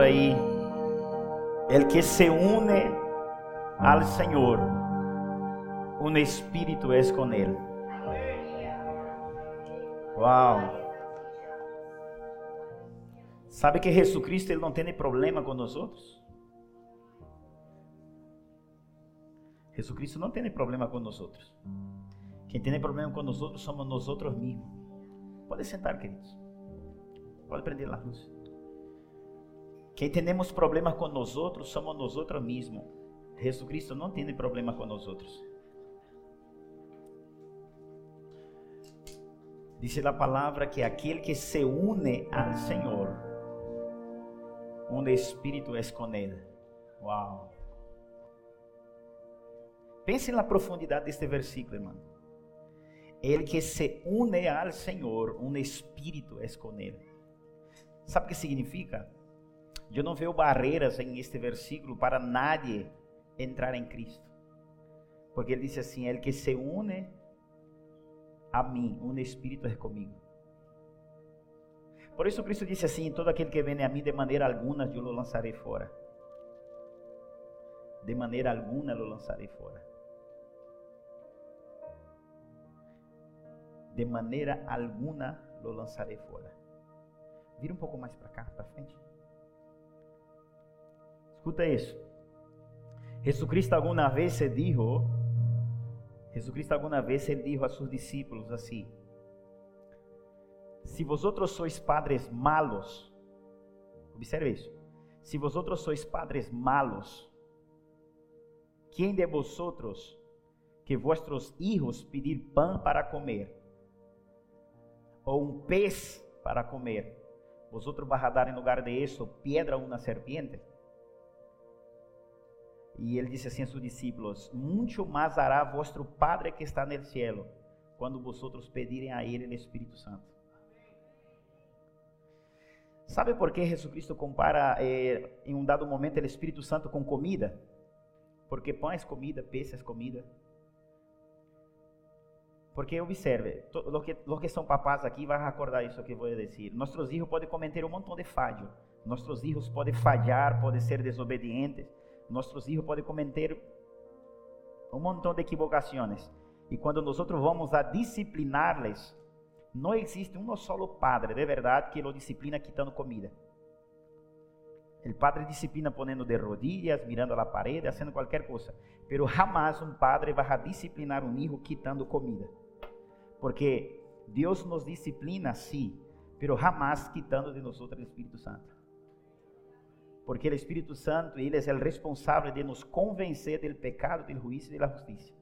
Aí, el que se une al Señor, un espíritu es con él. Uau! Sabe que Jesus Cristo ele não tem problema com nós outros? Jesus Cristo não tem problema com nós outros. Quem tem problema com nós outros somos nós outros mesmos. Pode sentar, queridos. Pode prender a luz. Quem temos problemas com nós outros somos nós outros mesmos. Jesus Cristo não tem problema com nós outros. Diz a palavra que aquele que se une ao Senhor, um espírito é com ele. Uau! Pense na profundidade deste versículo, irmão. Ele que se une ao Senhor, um espírito é com ele. Sabe o que significa? Eu não vejo barreiras em este versículo para nadie entrar em Cristo. Porque ele disse assim: Ele que se une a mim, um espírito é comigo. Por isso Cristo disse assim: Todo aquele que vem a mim, de maneira alguma eu o lançarei fora. De maneira alguma eu o lançarei fora. De maneira alguma o lançarei fora. Vira um pouco mais para cá, para frente. Escuta isso. Jesucristo alguma vez se dijo, Jesucristo alguma vez ele dijo a seus discípulos assim: Se vosotros sois padres malos, observe isso. Se vosotros sois padres malos, quem de vosotros que vuestros hijos pedir pão para comer ou um pez para comer, vosotros vas a dar em lugar de isso piedra a uma serpiente? E ele disse assim a seus discípulos: Muito mais hará vosso Padre que está no cielo, quando vosotros pedirem a Ele o Espírito Santo. Sabe por que Jesus compara eh, em um dado momento o Espírito Santo com comida? Porque pão é comida, peixe é comida. Porque observe, os que, que são papás aqui vão recordar isso que vou dizer. Nossos filhos podem cometer um montão de falho. Nossos filhos podem falhar, podem ser desobedientes nossos filhos podem cometer um montão de equivocações. E quando nós vamos a disciplinar-les, não existe um solo padre de verdade que lo disciplina quitando comida. O padre disciplina ponendo de rodillas, mirando a la parede, fazendo qualquer coisa. Pero jamás um padre vai a disciplinar um hijo quitando comida. Porque Deus nos disciplina, sim, pero jamás quitando de nós o Espírito Santo porque o Espírito Santo, ele é o responsável de nos convencer do pecado, do juízo e da justiça.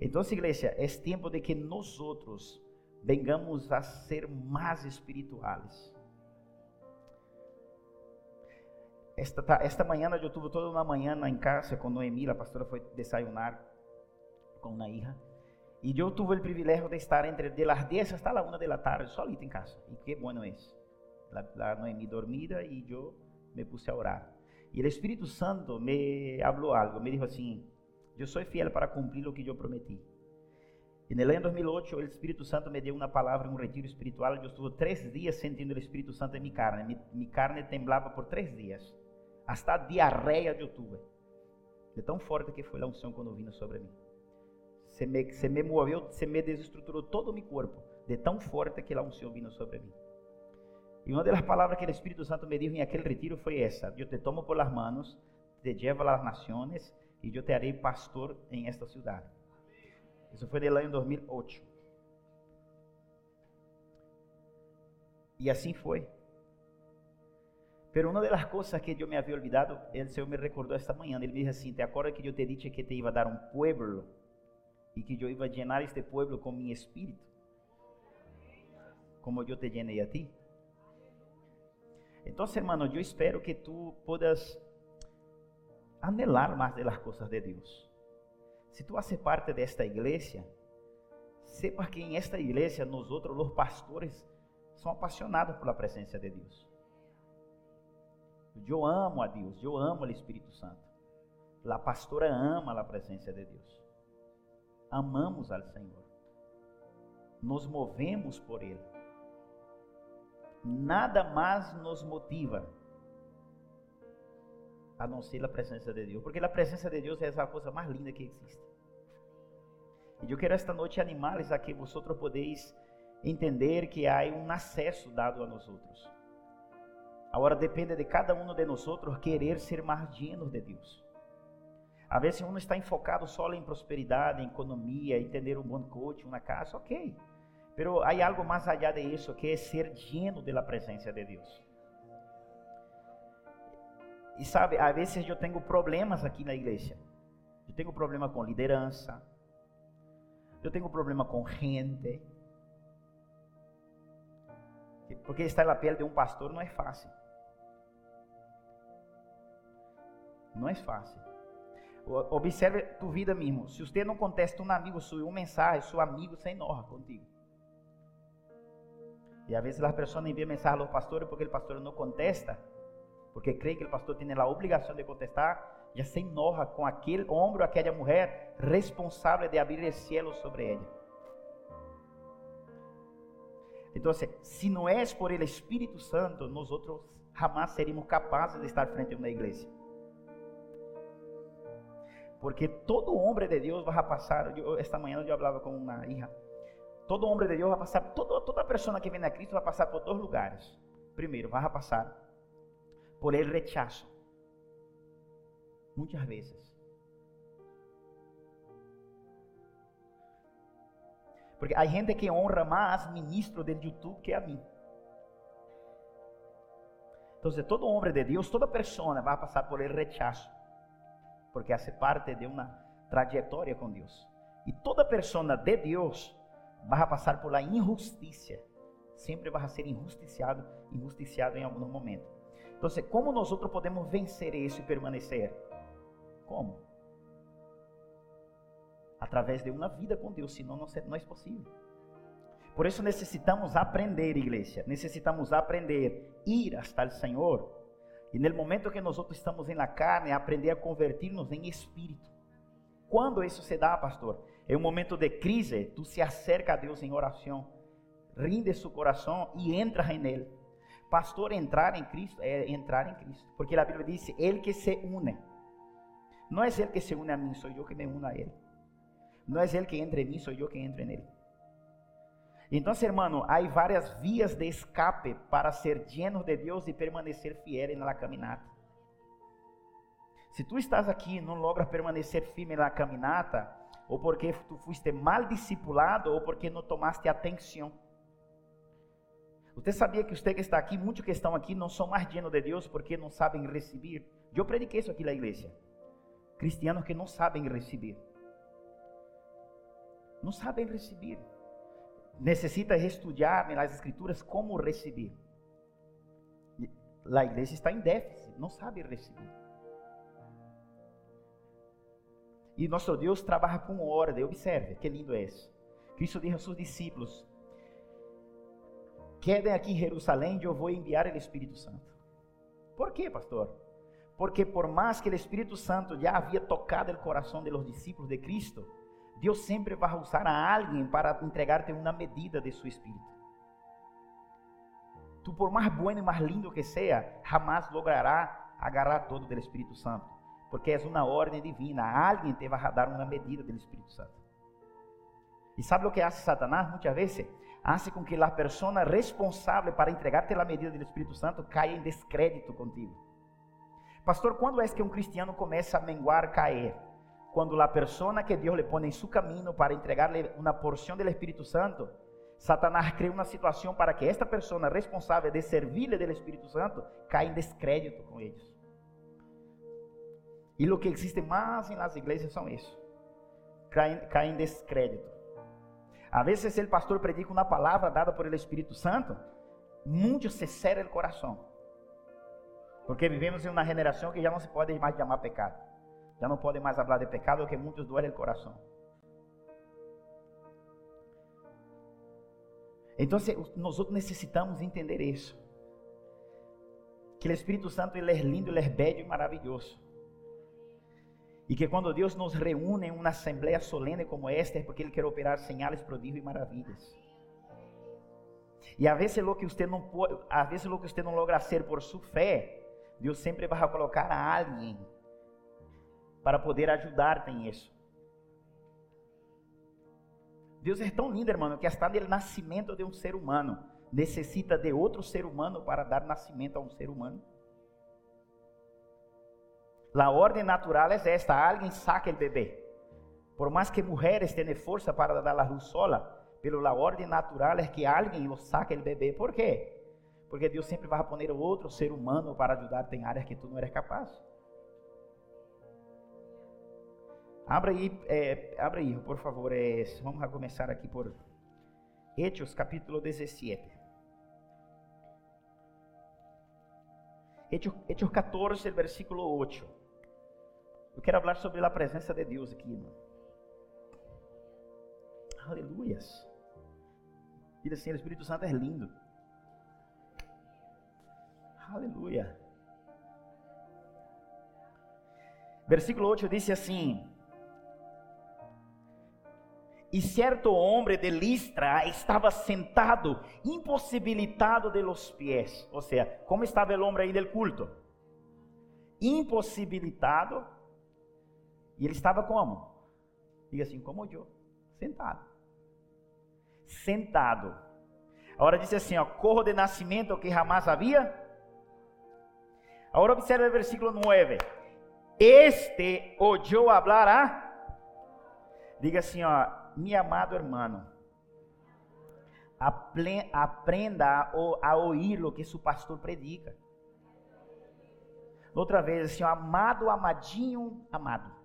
Então, igreja, é tempo de que nós outros vengamos a ser mais espirituais. Esta, esta manhã eu tive toda uma manhã em casa com Noemi, a pastora foi desayunar com uma hija. E eu tive o privilégio de estar entre de las 10 hasta la 1 de tarde, solito em casa. E que bueno é isso. La, la Noemi dormida y yo me puse a orar. Y el Espíritu Santo me habló algo, me dijo así, yo soy fiel para cumplir lo que yo prometí. En el año 2008, el Espíritu Santo me dio una palabra, un retiro espiritual. Yo estuve tres días sintiendo el Espíritu Santo en mi carne. Mi, mi carne temblaba por tres días. Hasta diarrea yo tuve. De tão forte que foi a unção quando vino sobre mim. Se me, se me moveu, se me desestruturou todo o meu corpo. De tão forte que a unção vino sobre mim. E uma das palavras que o Espírito Santo me disse em aquele retiro foi essa: Eu te tomo por las manos, te llevo a las naciones e eu te harei pastor em esta cidade. Isso foi no ano 2008. E assim foi. Pero uma das coisas que eu me havia olvidado, o Senhor me recordou esta manhã. Ele me disse assim: Te acordas que eu te disse que te iba a dar um pueblo e que eu a llenar este pueblo com meu espírito, como eu te llenei a ti? Então, hermano, eu espero que tu puedas anhelar mais de las cosas de Deus. Se tu haces parte desta igreja, sepa que em esta igreja, nós os pastores, são apaixonados pela presença de Deus. Eu amo a Deus, eu amo o Espírito Santo. A pastora ama a presença de Deus. Amamos ao Senhor. Nos movemos por Ele. Nada mais nos motiva a não ser a presença de Deus, porque a presença de Deus é a coisa mais linda que existe. E eu quero esta noite animá-los a que vosotros podeis entender que há um acesso dado a nós outros. Agora depende de cada um de nós querer ser mais llenos de Deus. A vezes um está enfocado só em prosperidade, em economia, em ter um bom coach, uma casa, ok. Pero há algo mais allá de isso, que é ser lleno de la presença de Deus. E sabe, às vezes eu tenho problemas aqui na igreja. Eu tenho problema com liderança. Eu tenho problema com gente. Porque estar na pele de um pastor não é fácil. Não é fácil. Observe tu vida mesmo. Se você não contesta um amigo seu uma mensagem, seu amigo se enoja contigo. E às vezes as pessoas enviam mensagem ao pastor porque o pastor não contesta, porque crê que o pastor tem a obrigação de contestar, já se enoja com aquele homem ou aquela mulher responsável de abrir o céu sobre ela. Então, se não é por ele Espírito Santo, nós outros jamais seríamos capazes de estar frente a uma igreja. Porque todo homem de Deus vai passar. Eu, esta manhã eu falava com uma hija. Todo homem de Deus vai passar, toda, toda pessoa que vem a Cristo vai passar por dois lugares. Primeiro, vai passar por el rechazo. Muitas vezes. Porque há gente que honra mais ministro do YouTube que a mim. Então, todo homem de Deus, toda pessoa vai passar por el rechazo porque hace parte de uma trajetória com Deus. E toda pessoa de Deus vai passar por la injustiça. Sempre vai ser injusticiado, injusticiado em algum momento. Então, como nós podemos vencer isso e permanecer? Como? Através de uma vida com Deus, senão não é possível. Por isso necessitamos aprender, igreja. Necessitamos aprender, ir hasta o Senhor e no momento que nós estamos na carne, aprender a convertir-nos em espírito. Quando isso se dá, pastor? É um momento de crise, tu se acerca a Deus em oração, rinde seu coração e entra em ele. Pastor, entrar em Cristo é entrar em Cristo, porque a Bíblia diz: Ele que se une. Não é ele que se une a mim, sou eu que me uno a ele. Não é ele que entra em mim, sou eu que entro nele. Então, hermano, há várias vias de escape para ser lleno de Deus e permanecer fiel na caminhada. Se tu estás aqui e não logras permanecer firme na caminhada, ou porque tu fuiste mal discipulado, ou porque não tomaste atenção. Você sabia que você que está aqui, muitos que estão aqui, não são mais llenos de Deus porque não sabem receber? Eu prediquei isso aqui na igreja. Cristianos que não sabem receber. Não sabem receber necessita estudar nas escrituras como receber. A igreja está em déficit, não sabe receber. E nosso Deus trabalha com ordem. Observe, que lindo é isso. Cristo disse aos seus discípulos: Quedem aqui em Jerusalém, eu vou enviar o Espírito Santo. Por quê, pastor? Porque por mais que o Espírito Santo já havia tocado o coração de los discípulos de Cristo, Deus sempre vai usar a alguém para entregar-te uma medida de seu espírito. Tu, por mais bueno e mais lindo que seja, jamais logrará agarrar todo do Espírito Santo, porque é uma ordem divina. Alguém te vai dar uma medida do Espírito Santo. E sabe o que hace Satanás muitas vezes? Hace com que a pessoa responsável para entregar-te a medida do Espírito Santo caia em descrédito contigo. Pastor, quando é que um cristiano começa a menguar, cair? Quando a persona que Deus le pone em seu caminho para entregarle uma porção do Espírito Santo, Satanás cria uma situação para que esta pessoa responsável de servir-lhe do Espírito Santo caia em descrédito com eles. E o que existe mais nas igrejas são isso. Caem em descrédito. A vezes o pastor predica uma palavra dada por el Espírito Santo, muitos se cerram o coração. Porque vivemos em uma geração que já não se pode mais chamar pecado. Já não podem mais falar de pecado porque muitos duele o coração. Então, nós necessitamos entender isso. Que o Espírito Santo ele é lindo, ele é bello e maravilhoso. E que quando Deus nos reúne em uma assembleia solene como esta, é porque Ele quer operar sinais, prodígios e maravilhas. E a vezes lo que você não pode, a vezes lo que você não logra ser por sua fé, Deus sempre vai colocar a alguém para poder ajudar-te isso. Deus é tão lindo, irmão, que hasta no nascimento de um ser humano necessita de outro ser humano para dar nascimento a um ser humano. A ordem natural é esta: alguém saca o bebê. Por mais que mulheres tenham força para dar a luz sola, pelo la ordem natural é que alguém lo saque o bebê. Por quê? Porque Deus sempre vai poner outro ser humano para ajudar em áreas que tu não eres capaz. Abra aí, é, abra aí, por favor. É, vamos começar aqui por Hechos, capítulo 17. Hechos, Hechos 14, versículo 8. Eu quero falar sobre a presença de Deus aqui, irmão. Aleluias. Diga assim, o Espírito Santo é lindo. Aleluia. Versículo 8 diz assim: E certo homem de Listra estava sentado, impossibilitado de los pies. Ou seja, como estava o homem aí del culto? Impossibilitado. E ele estava como? Diga assim, como eu, sentado. Sentado. Agora diz assim, ó, corro de nascimento que jamais havia Agora observe o versículo 9. Este oyó hablar a. Diga assim, ó, mi amado hermano. Aprenda a, ouvir o que seu pastor predica. Outra vez, assim, ó, amado, amadinho, amado.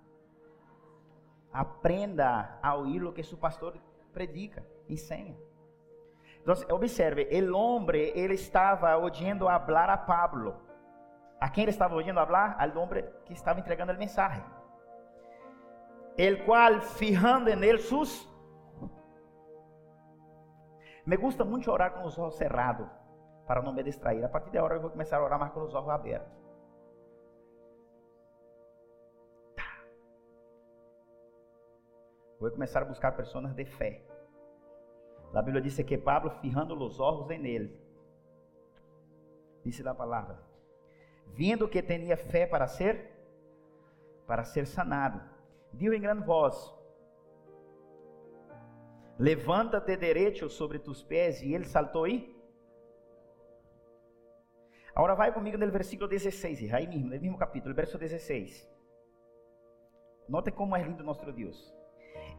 Aprenda a ouvir o que seu pastor predica, ensina. Então, observe, o homem, ele estava ouvindo falar a Pablo. ¿A quién le estaba oyendo hablar? Al hombre que estaba entregando el mensaje. El cual, fijando él sus... Me gusta mucho orar con los ojos cerrados, para no me distraer. A partir de ahora eu vou começar a orar mais com os olhos abertos. Vou começar a buscar pessoas de fé. A Bíblia diz que Pablo, fijando os olhos em ele, disse a palavra, vindo que tinha fé para ser para ser sanado. Diu em grande voz: Levanta-te direito sobre tus pés, e ele saltou aí. Agora vai comigo no versículo 16, aí mesmo, no mesmo capítulo, verso 16. Note como é lindo nosso Deus.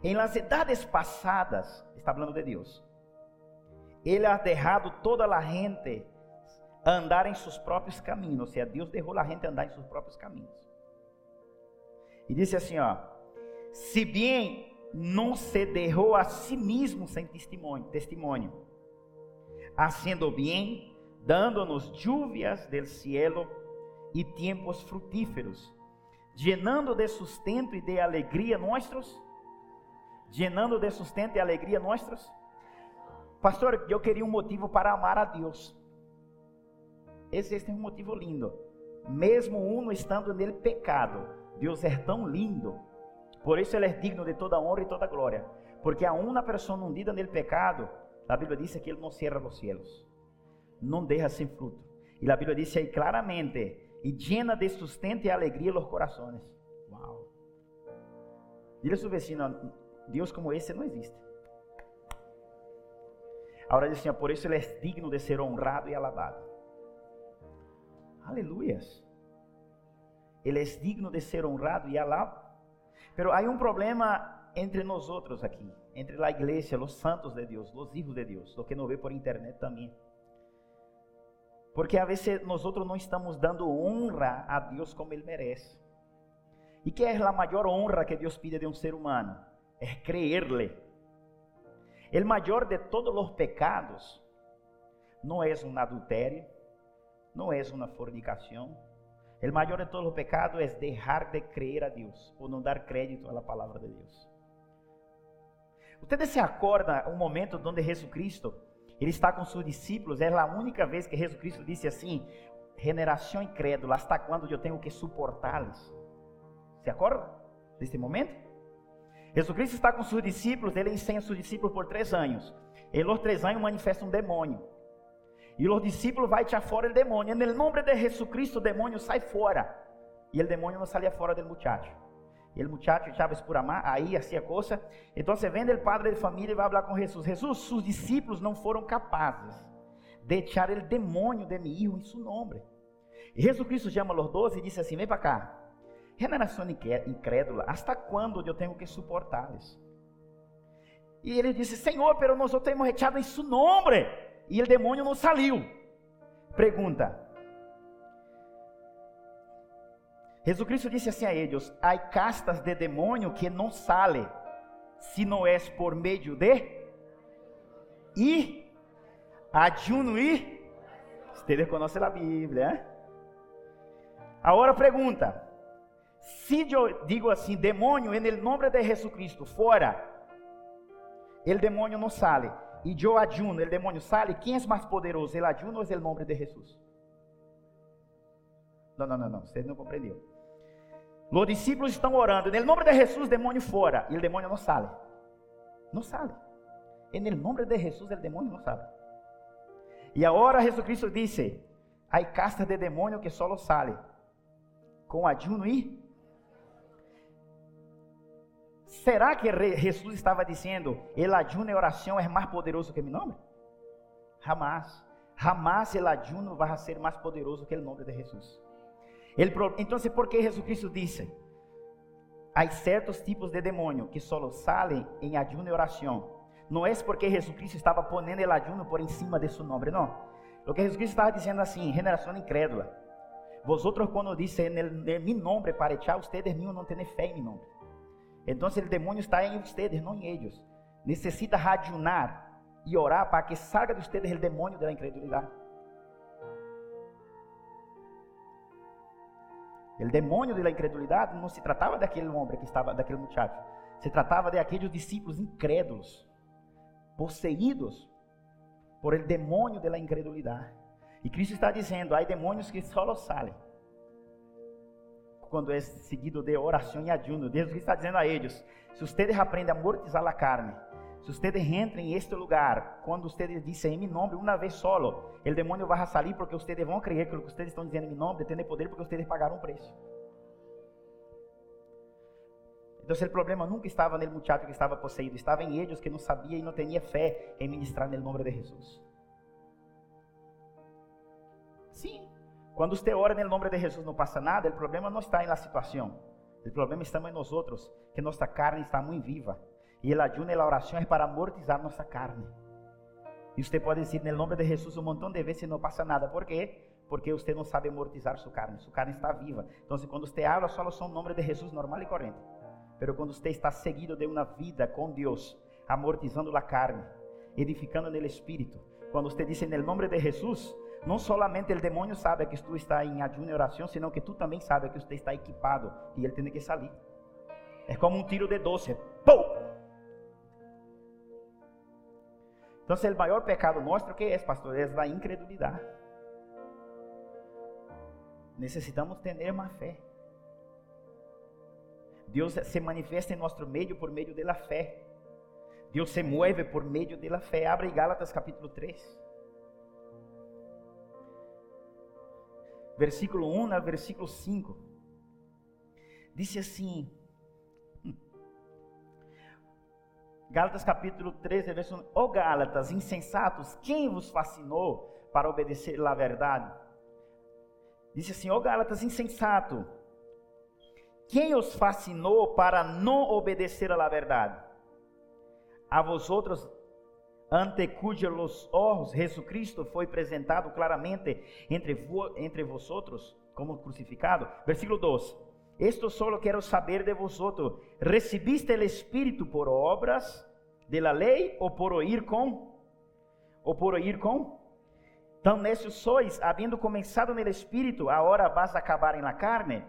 Em las edades passadas, está falando de Deus. Ele ha derrado toda a gente andar em seus próprios caminhos. Ou seja, Deus derrou a gente andar em seus próprios caminhos. E disse assim: ó, se bem não se derrou a si mesmo sem testemunho, testemunho, haciendo bem, dando-nos lluvias del cielo e tempos frutíferos, llenando de sustento e de alegria nossos, llenando de sustento e alegria nossos. Pastor, eu queria um motivo para amar a Deus. É um motivo lindo. Mesmo uno estando nele pecado, Deus é tão lindo. Por isso ele é digno de toda honra e toda glória. Porque a uma pessoa hundida nele pecado, a Bíblia diz que ele não cierra os cielos. Não deixa sem fruto. E a Bíblia diz aí claramente, e llena de sustento e alegria os corações. Uau. Dile a seu vecino, Deus como esse não existe. Agora diz assim, por isso ele é digno de ser honrado e alabado. Aleluias. Ele é digno de ser honrado e alabado. Pero há um problema entre nós outros aqui, entre a igreja, os santos de Deus, os hijos de Deus, lo que não vê por internet também. Porque a vezes nós outros não estamos dando honra a Deus como ele merece. E que é a maior honra que Deus pide de um ser humano? É creerle. O maior de todos os pecados não é um adultério, não é uma fornicação. O maior de todos os pecados é deixar de creer a Deus ou não dar crédito à palavra de Deus. Você se acorda um momento onde Jesus Cristo ele está com seus discípulos? É a única vez que Jesus Cristo disse assim: "Generação incrédula, hasta quando eu tenho que suportá-los?" Se acorda desse momento? Jesus Cristo está com seus discípulos, ele ensina seus discípulos por três anos. Em los três anos manifesta um demônio. Y los discípulos van a echar fuera el demonio. En el nombre de Jesucristo, el demonio sale fuera. Y el demonio no salía fuera del muchacho. Y el muchacho echaba por amar, ahí hacía cosas. Entonces vende el padre de familia y va a hablar con Jesús. Jesús, sus discípulos no fueron capaces de echar el demonio de mi hijo en su nombre. Y Jesucristo llama a los dos y dice así, ven para acá. Generación incrédula, ¿hasta cuándo yo tengo que soportarles? Y ele disse: Senhor, pero nós temos echado em seu nome. E o demônio não saiu. Pergunta. Jesus Cristo disse assim a eles: Há castas de demônio que não sale, se não é por meio de e ayuno e. Você conhece a Bíblia, hein? Agora pergunta: Se eu digo assim, demônio, em nome de Jesus Cristo, fora el demonio no sale. Y yo ayuno, el demonio sale. ¿Quién es más poderoso, el ayuno o es el nombre de Jesús? No, no, no, no, usted no comprendió. Los discípulos están orando. En el nombre de Jesús, demonio fuera. Y el demonio no sale. No sale. En el nombre de Jesús, el demonio no sale. Y ahora Jesucristo dice: Hay castas de demonio que solo sale con ayuno y Será que Jesus estava dizendo, el ayuno e oração é mais poderoso que meu nome? Jamás. Jamás el ayuno vai ser mais poderoso que o nome de Jesus. Então, por que Jesucristo disse? Há certos tipos de demônio que só salen em ayuno e oração. Não é porque Jesucristo estava ponendo el ayuno por encima de seu nome, não. O que Jesucristo estava dizendo assim, geração incrédula. Vosotros quando dizem em meu nome para echar ustedes mismos não têm fé em meu nome. Então, o demônio está em vocês, não em eles. Necessita radiunar e orar para que salga de vocês o demônio da incredulidade. O demônio da incredulidade não se tratava daquele homem que estava, daquele muchacho. Se tratava de discípulos incrédulos, possuídos por el demônio da incredulidade. E Cristo está dizendo: há demônios que só saem quando é seguido de oração e ayuno. Deus está dizendo a eles: se vocês aprendem a amortizar a carne, se vocês entram em este lugar, quando vocês dizem em meu nome uma vez solo, o demônio vai sair porque vocês vão crer que o que vocês estão dizendo em meu nome tem poder porque vocês pagaram um preço. Então, o problema nunca estava no muchacho que estava possuído, estava em eles que não sabia e não tinha fé em ministrar no nome de Jesus. Sim, quando você ora no nome de Jesus não passa nada, o problema não está na situação. O problema está em nós outros, que nossa carne está muito viva. E o ayuno e a oração é para amortizar nossa carne. E você pode dizer no nome de Jesus um montão de vezes e não passa nada. Por quê? Porque você não sabe amortizar sua carne. Sua carne está viva. Então, quando você habla, só são nome de Jesus normal e corrente. Pero quando você está seguido de uma vida com Deus, amortizando a carne, edificando no Espírito, quando você diz no nome de Jesus, não solamente o demônio sabe que tu está em ayuno e oração, senão que tu também sabe que você está equipado e ele tem que sair. É como um tiro de doce. ¡Pum! Então, o maior pecado nosso, que é, pastor? É a incredulidade. Necessitamos ter mais fé. Deus se manifesta em nosso meio por meio da fé. Deus se mueve por meio da fé. Abre Gálatas capítulo 3. Versículo 1 ao versículo 5. Disse assim: Gálatas capítulo 13, verso 1. Ó Gálatas, insensatos, quem vos fascinou para obedecer a verdade? Disse assim: Ó Gálatas, insensato, quem os fascinou para não obedecer a la verdade? A vós outros ante cujos ojos Jesucristo foi apresentado claramente entre, vo, entre vosotros como crucificado. Versículo 2. Esto solo quero saber de vosotros. ¿Recibiste el Espíritu por obras de la ley o por oír con? ¿O por oír con? Tão necios sois, havendo começado no Espírito, agora vas acabar la carne.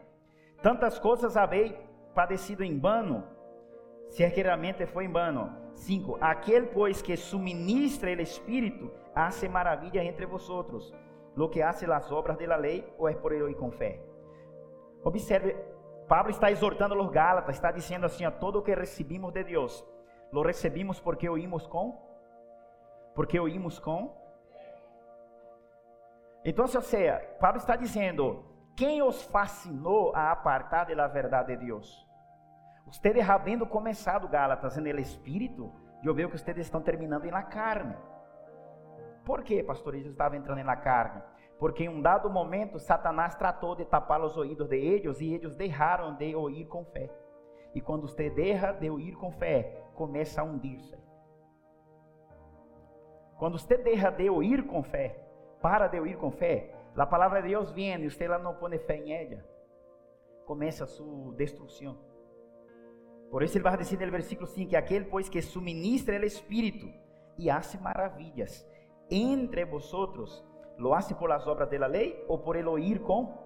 Tantas coisas habéis padecido em vano, se que realmente foi em vano 5. Aquel pois que suministra el Espíritu hace maravilla entre vosotros. Lo que hace las obras de la ley o es por el oír con fe. Observe, Pablo está exortando a los Gálatas, está diciendo assim: a todo o que recebimos de Deus, lo recebimos porque oímos com, porque oímos com. Então, ou seja, Pablo está dizendo: quem os fascinou a apartar da verdade de Deus? Ustedes havendo começado Gálatas no espírito, eu vejo que ustedes estão terminando na carne. Por que, pastor? Eles estavam entrando na carne. Porque em um dado momento, Satanás tratou de tapar os ouvidos de eles e eles deixaram de ouvir com fé. E quando você deixa de ouvir com fé, começa a hundir-se. Quando você deixa de ouvir com fé, para de ouvir com fé, a palavra de Deus vem e você não põe fé em ela, começa a sua destruição. Por isso ele vai dizer no versículo 5 que aquele pois que suministra o Espírito e hace maravilhas entre vosotros, lo hace por las obras de la ley ou por el oír com?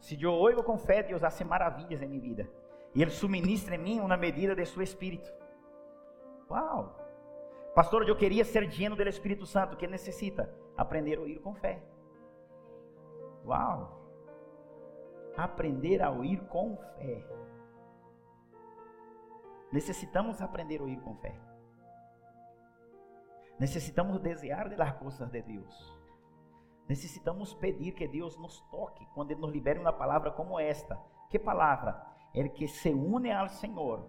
Se eu oigo com fé, Deus hace maravilhas em minha vida. E Ele suministra em mim uma medida de seu Espírito. Uau! Pastor, eu queria ser lleno do Espírito Santo. que necessita? Aprender a ouvir com fé. Uau! Aprender a ouvir com fé. Necessitamos aprender a ouvir com fé. Necessitamos desejar de las coisas de Deus. Necessitamos pedir que Deus nos toque quando Ele nos libere uma palavra como esta. Que palavra? El que se une ao Senhor,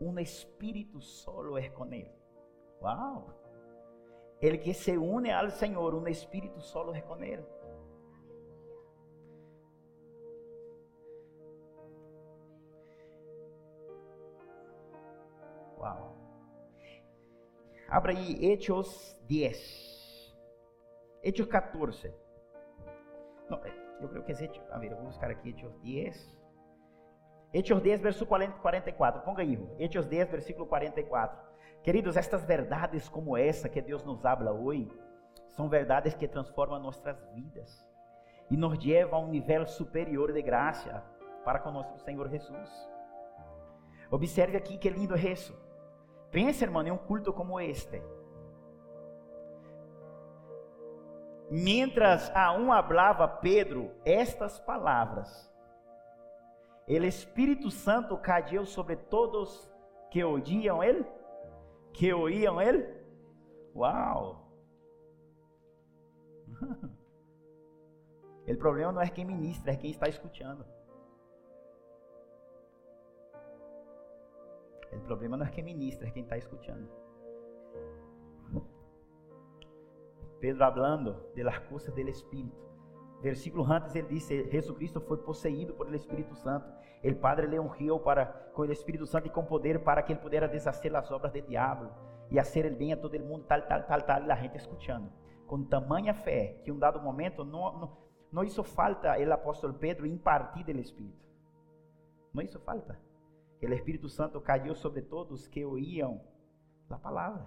um espírito solo é com Ele. Uau! El que se une ao Senhor, um espírito solo é com Ele. Uau! Abra aí Hechos 10. Hechos 14. Não, eu creio que é Hechos. A ver, vou buscar aqui Hechos 10. Hechos 10, versículo 44. Ponga aí, Hechos 10, versículo 44. Queridos, estas verdades como essa que Deus nos habla hoje, são verdades que transformam nossas vidas e nos levam a um nível superior de graça para com nosso Senhor Jesus. Observe aqui que lindo é isso. Pense, irmão, em um culto como este. Mientras a um hablava Pedro estas palavras, o Espírito Santo caiu sobre todos que odiam ele, que oíam ele. Uau! O problema não é quem ministra, é quem está escutando. O problema não é quem ministra, é quem está escutando. Pedro hablando de las cosas del Espírito. Versículo antes ele disse: Jesucristo foi possuído por el Espírito Santo. El Padre le ungiu para com o Espírito Santo e com poder para que ele pudesse deshacer as obras del diabo e fazer el bem a todo mundo, tal, tal, tal, tal, e a gente escutando. Com tamanha fé que um dado momento não, não, não hizo falta el apóstolo Pedro impartir del Espírito. Não hizo falta o Espírito Santo caiu sobre todos que oíam a palavra.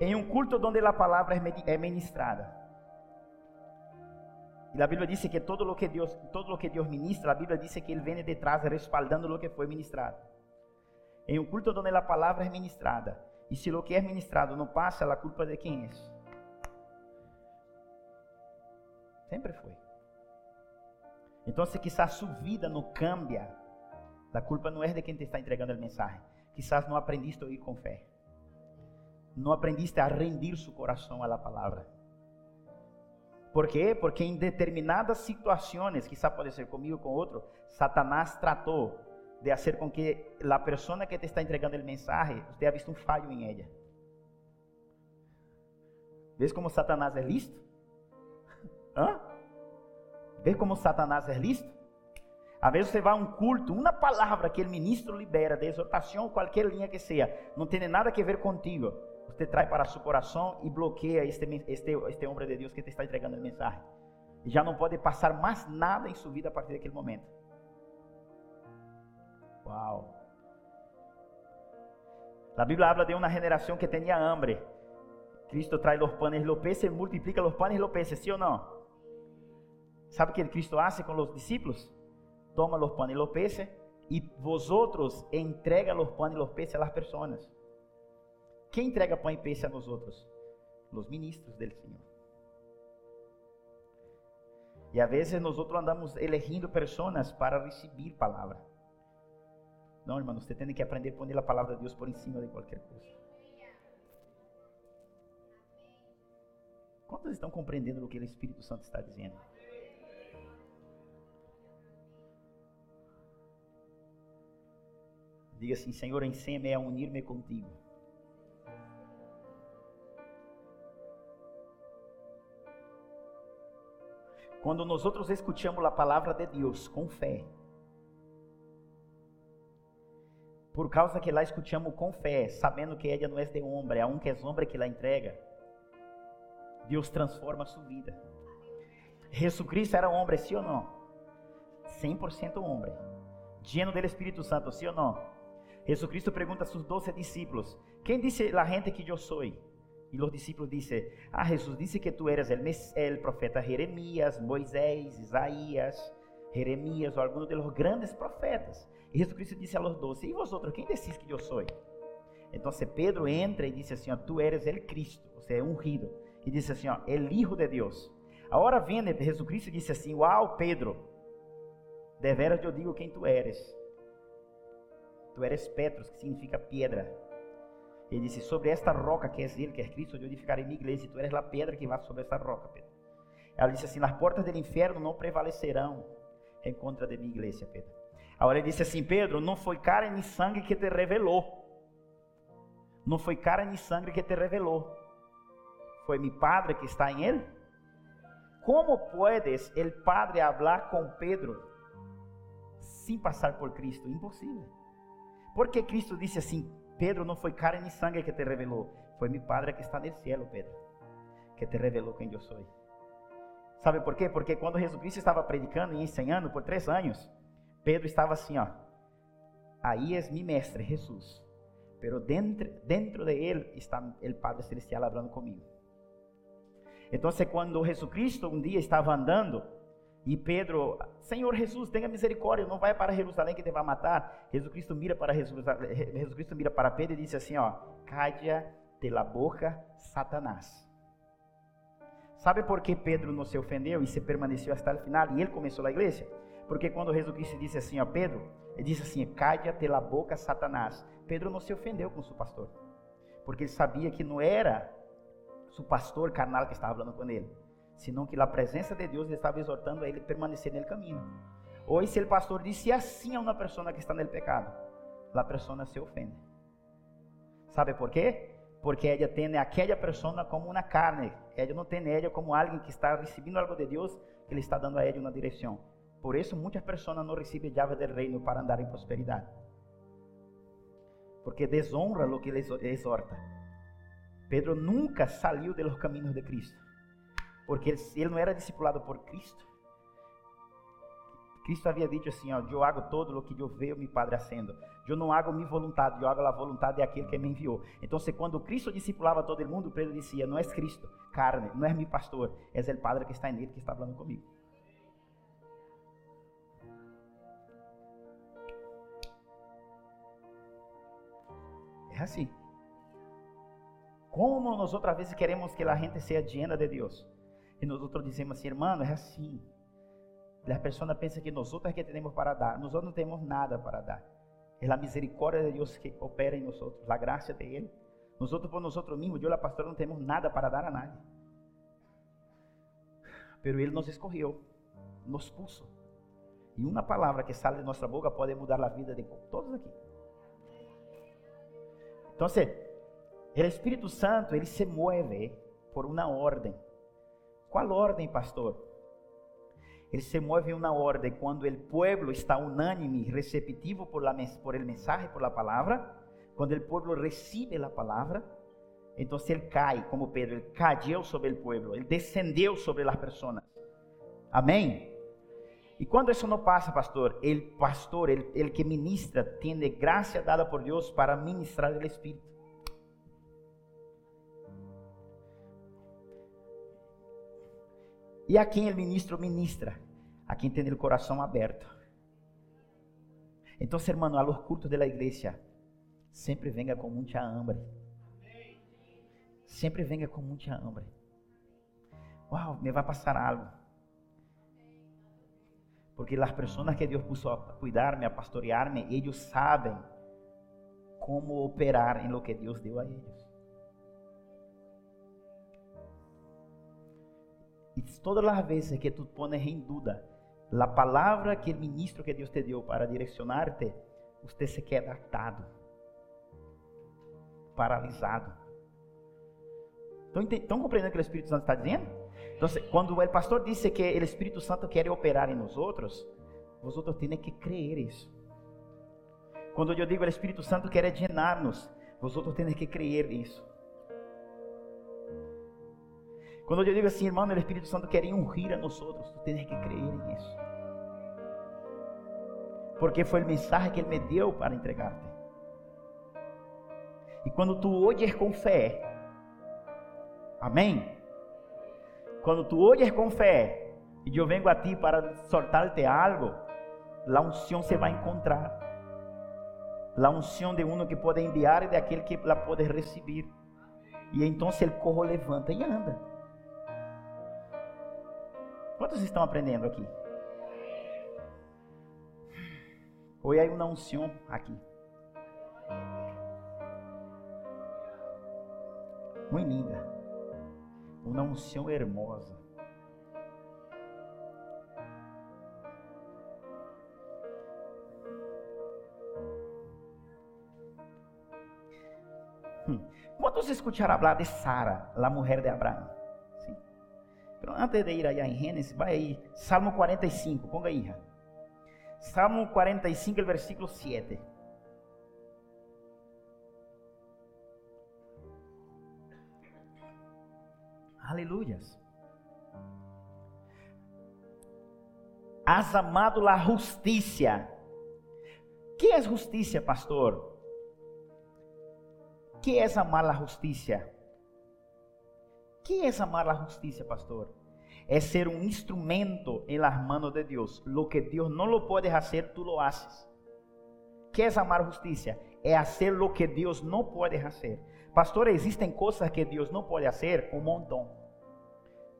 Em um culto onde a palavra é ministrada. E a Bíblia diz que todo o que Deus, todo o que Deus ministra, a Bíblia diz que ele vem de trás respaldando o que foi ministrado. Em um culto onde a palavra é ministrada, e se o que é ministrado não passa, a culpa de quem é? Sempre foi. Então, se quizás sua vida não cambia, a culpa não é de quem te está entregando a mensagem. Quizás não aprendiste a ouvir com fé. Não aprendiste a rendir seu coração à palavra. ¿Por quê? Porque em determinadas situações, quizá pode ser comigo com outro, Satanás tratou de hacer com que a pessoa que te está entregando o mensagem, você ha visto um falho em ela. ¿Ves como Satanás é listo? Hã? ¿Ves como Satanás é listo? Às vezes você vai a um culto, uma palavra que o ministro libera de exortação, qualquer linha que seja, não tem nada a ver contigo. Você traz para seu coração e bloqueia este, este, este homem de Deus que te está entregando a mensagem. E já não pode passar mais nada em sua vida a partir daquele momento. Uau! A Bíblia habla de uma geração que tinha hambre. Cristo traz os panes los peces, multiplica os panes los peces, ¿sí ou não? ¿Sabe o que Cristo hace com os discípulos? Toma os panes los peces e vosotros entrega os panes los peces a las personas. Quem entrega pão e peixe a nós outros? Os ministros do Senhor. E a nós outros andamos elegindo pessoas para receber palavra. Não, irmão, você tem que aprender a poner a palavra de Deus por cima de qualquer coisa. Quantos estão compreendendo o que o Espírito Santo está dizendo? Diga assim, Senhor, ensina-me a unir-me contigo. Quando nós outros escutamos a palavra de Deus com fé, por causa que lá escutamos com fé, sabendo que ela não é de homem, é um que é homem que la entrega, Deus transforma a sua vida. Jesus Cristo era homem, sim ou não? 100% homem. Lleno do Espírito Santo, sim ou não? Jesus Cristo pergunta a seus doze discípulos: Quem disse a gente que eu sou? E os discípulos dizem: Ah, Jesus disse que tu eres el, profeta Jeremias, Moisés, Isaías, Jeremias ou algum dos grandes profetas. E Jesus Cristo disse a los doze: E vosotros, quem decís que eu sou? Então Pedro entra e diz assim: ó, Tu eres el Cristo, você é ungido. E diz assim: ó, El Hijo de Deus. Agora vem Jesus Cristo disse assim: Uau, Pedro, de veras eu digo quem tu eres. Tu eres Petros, que significa piedra. Ele disse: Sobre esta roca que é Ele, que é Cristo, eu edificarei minha igreja, e tu eres a pedra que vai sobre esta roca, Pedro. Ela disse assim: As portas do inferno não prevalecerão em contra de minha igreja, Pedro. Agora ele disse assim: Pedro, não foi carne nem sangue que te revelou. Não foi carne nem sangue que te revelou. Foi mi Padre que está em ele. Como puedes el Padre hablar com Pedro sem passar por Cristo? Impossível. Porque Cristo disse assim: Pedro, não foi carne nem sangue que te revelou, foi mi Padre que está no cielo, Pedro, que te revelou quem eu sou. Sabe por quê? Porque quando Jesus estava predicando e ensinando por três anos, Pedro estava assim, ó. Aí é mi mestre, Jesus. Pero dentro, dentro de ele está o Padre Celestial falando comigo. Então, quando Jesus um dia estava andando, e Pedro, Senhor Jesus, tenha misericórdia, não vai para Jerusalém que te vai matar. Jesus Cristo mira para Jesus, Cristo mira para Pedro e diz assim, ó, cádia de la boca, Satanás. Sabe por que Pedro não se ofendeu e se permaneceu até o final e ele começou a igreja? Porque quando Jesus Cristo disse assim a Pedro, ele disse assim, cádia de la boca, Satanás. Pedro não se ofendeu com seu pastor, porque ele sabia que não era seu pastor carnal que estava falando com ele senão que a presença de Deus estava exortando a ele permanecer no caminho. Hoje, se o pastor disse assim a uma pessoa que está no pecado, a pessoa se ofende. Sabe por quê? Porque ela tem aquela pessoa como uma carne, ela não tem ela como alguém que está recebendo algo de Deus, que ele está dando a ela uma direção. Por isso, muitas pessoas não recebem a chave do reino para andar em prosperidade. Porque desonra o que ele exorta. Pedro nunca saiu de los de Cristo. Porque ele, não era discipulado por Cristo. Cristo havia dito assim, ó, eu hago todo o que eu vejo mi Padre haciendo. Eu não hago minha vontade, eu hago a vontade daquele que me enviou. Então, se quando Cristo discipulava todo mundo, Pedro dizia, não é Cristo, carne, não é meu pastor, é o Padre que está nele que está falando comigo. É assim. Como nós outras vezes queremos que a gente seja llena de Deus? E nós outros dizemos assim, irmão, é assim. A pessoa pensa que nós outros é que temos para dar. Nós não temos nada para dar. É a misericórdia de Deus que opera em nós outros, a graça de Ele. Nós outros por nós outros mesmos, eu, a pastora, não temos nada para dar a nadie. Pero Ele nos escolheu, nos puso. E uma palavra que sai de nossa boca pode mudar a vida de todos aqui. Então, o Espírito Santo, ele se move por uma ordem. Qual ordem, pastor? Ele se em uma ordem quando o povo está unânime, receptivo por, la, por el mensaje, por la palavra. Quando o povo recebe a palavra, então ele cai, como Pedro, ele caiu sobre o povo, ele descendeu sobre as pessoas. Amém? E quando isso não passa, pastor, o pastor, ele que ministra, tem graça dada por Deus para ministrar o Espírito. E a quem o ministro ministra? A quem tem o coração aberto. Então, hermano, a de la iglesia, sempre venga com muita hambre. Sempre venga com muita hambre. Uau, me vai passar algo. Porque as pessoas que Deus puso a cuidar-me, a pastorear-me, eles sabem como operar em lo que Deus deu a eles. E todas as vezes que tu pones em dúvida a palavra que o ministro que Deus te deu para direcionar-te, você se queda atado, paralisado. Estão compreendendo o que o Espírito Santo está dizendo? Então, quando o pastor disse que o Espírito Santo quer operar em nós outros, vós outros têm que crer isso. Quando eu digo o Espírito Santo quer llenar-nos, vós outros têm que crer isso. Quando eu digo assim, irmão, o Espírito Santo quer ungir a nós outros, tu tens que crer nisso. Porque foi o mensagem que Ele me deu para entregar-te. E quando tu oyes com fé, amém? Quando tu oyes com fé, e eu venho a ti para soltar-te algo, a unção se vai encontrar. A unção de uno que pode enviar e de aquele que la pode receber. E então o corro levanta e anda. Quantos estão aprendendo aqui? Hoje há uma unção aqui. Muito linda. Uma unção hermosa. Hum. Quantos escutaram falar de Sara, a mulher de Abraão? Sim. Pero antes de ir allá em Gênesis, vai aí, Salmo 45, ponga aí. Salmo 45, el versículo 7. Aleluyas. Has amado la justicia. ¿Qué es justicia, pastor? ¿Qué es amar la justicia? ¿Qué es amar la justicia, pastor? é ser um instrumento em las manos de Deus. Lo que Deus não lo pode fazer, tu lo haces. Queres amar justiça? É fazer lo que Deus não pode fazer. Pastor, existem coisas que Deus não pode fazer, um montão.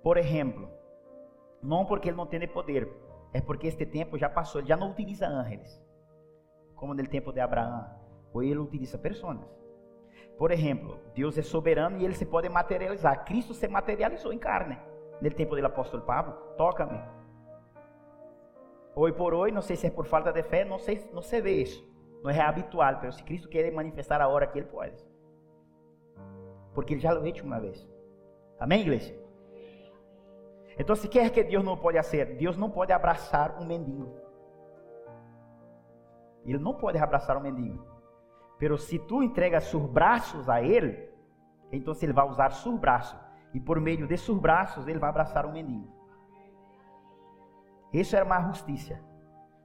Por exemplo, não porque Ele não tem poder, é porque este tempo já passou, Ele já não utiliza ángeles, como no tempo de Abraão, ou Ele utiliza pessoas. Por exemplo, Deus é soberano e Ele se pode materializar. Cristo se materializou em carne no tempo do apóstolo Pablo, toca-me. Hoje por hoje, não sei se é por falta de fé, não sei, não se vê isso. Não é habitual, mas se Cristo quer manifestar a hora que Ele pode. Porque Ele já lo hecho uma vez. Amém, igreja? Então, se quer que Deus não pode fazer, Deus não pode abraçar um mendigo. Ele não pode abraçar um mendigo. Mas se tu entregas seus braços a Ele, então Ele vai usar seus braços e por meio de seus braços ele vai abraçar um menino. Isso é amar a justiça.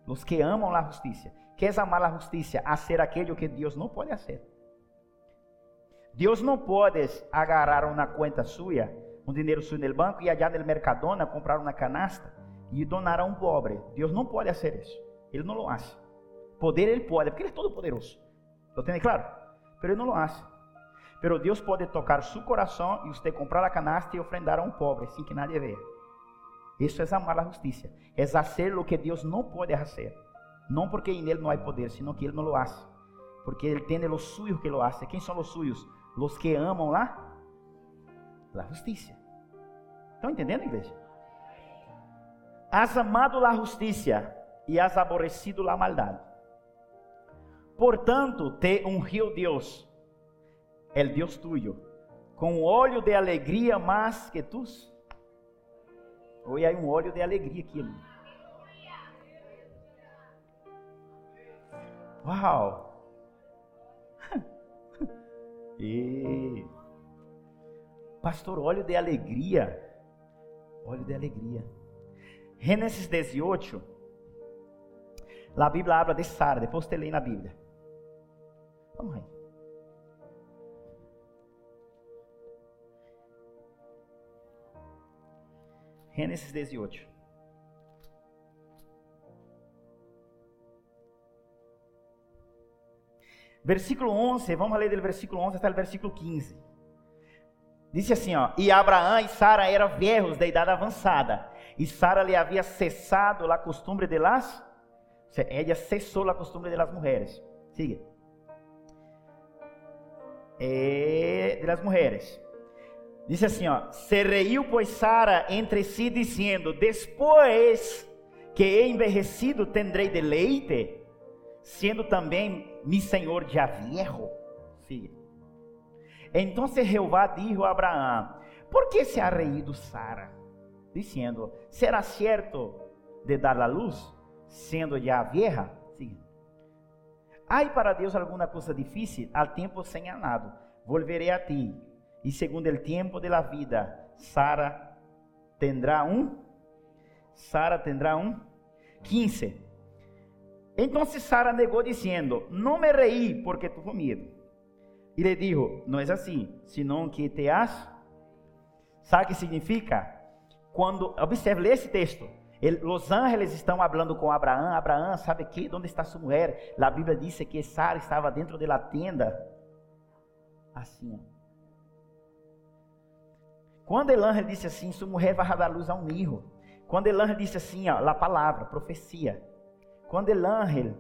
Os que amam a justiça. Queres amar a justiça? A ser aquele que Deus não pode fazer. Deus não pode agarrar uma conta sua, um dinheiro suyo no banco e allá no Mercadona comprar uma canasta e donar a um pobre. Deus não pode fazer isso. Ele não lo faz. Poder ele pode, porque ele é todo poderoso. Lo tem claro? Pero ele não lo faz. Pero Deus pode tocar seu coração e você comprar a canasta e ofrendar a um pobre, sem que nadie veja. Isso é amar a justiça. É fazer o que Deus não pode fazer. Não porque em ele não há poder, sino que ele não lo hace. Porque ele tem os suyos que lo hace. Quem são os suyos? Os que amam lá a justiça. Estão entendendo, igreja? Has amado a justiça e has aborrecido a maldade. Portanto, te ungiu Deus el Dios tuyo, com óleo de alegria mais que tu. Hoje há um óleo de alegria aqui. Uau! E pastor, óleo de alegria. Óleo de alegria. Gênesis 18. A Bíblia habla de Sara, depois você lê na Bíblia. Vamos aí. Gênesis 18. Versículo 11, vamos ler do versículo 11 até o versículo 15. Disse assim, ó, e Abraão e Sara eram velhos de idade avançada, e Sara lhe havia cessado a costumbre de las, ela cessou a costumbre de las mulheres. Siga. É, de las mulheres. Disse assim, ó, se reiu pois Sara entre si dizendo, depois que he envelhecido tendrei deleite, sendo também mi senhor já viejo. Siga. Então Jeová disse a Abraão: Por que se ha reído Sara? Dizendo: Será certo de dar a luz, sendo já vieja? Sim. Há para Deus alguma coisa difícil? Al tempo señalado, volverei a ti. E segundo o tempo de la vida, Sara tendrá um. Sara tendrá um. 15. Então Sara negou, dizendo: Não me reí porque tuve medo. E ele disse: Não é assim, senão que te has. Sabe o que significa? Quando, observe, lê esse texto. Ele, os ángeles estão falando com Abraão. Abraão, sabe que? Onde está sua mulher? A Bíblia diz que Sara estava dentro da tenda. Assim. Quando el ángel disse assim, sua mulher vai dar luz a um hijo. Quando el ángel disse assim, ó, a palavra, profecia. Quando el ángel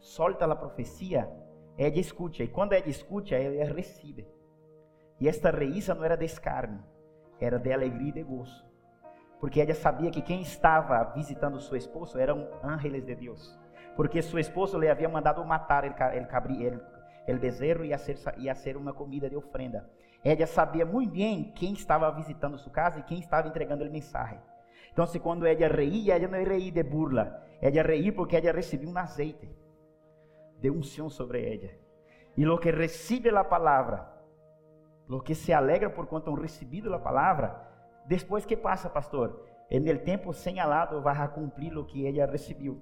solta a profecia, ela escuta, e quando ela escuta, ela recebe. E esta risa não era de escárnio, era de alegria e de gozo. Porque ela sabia que quem estava visitando seu esposo eram ángeles de Deus. Porque seu esposo lhe havia mandado matar el, cabri, bezerro e ser uma comida de ofrenda. Ela sabia muito bem quem estava visitando sua casa e quem estava entregando a mensagem. Então, quando ela reía, ela não reía de burla, ela reía porque ela recebia um azeite de unción sobre ella. Y lo que recibe la palabra, lo que se alegra por cuanto han recibido la palabra, después que pasa, pastor, en el tiempo señalado vas a cumplir lo que ella recibió.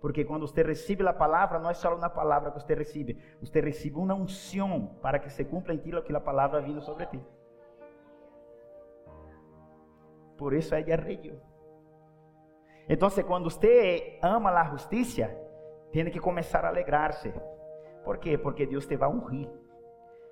Porque quando você recebe a palavra, não é só uma palavra que você recebe, você recebe uma unção para que se cumpra em ti o que a palavra vindo sobre ti. Por isso ela reiu. Então, quando você ama a justiça, tem que começar a alegrar-se. Por quê? Porque Deus te vai ungir.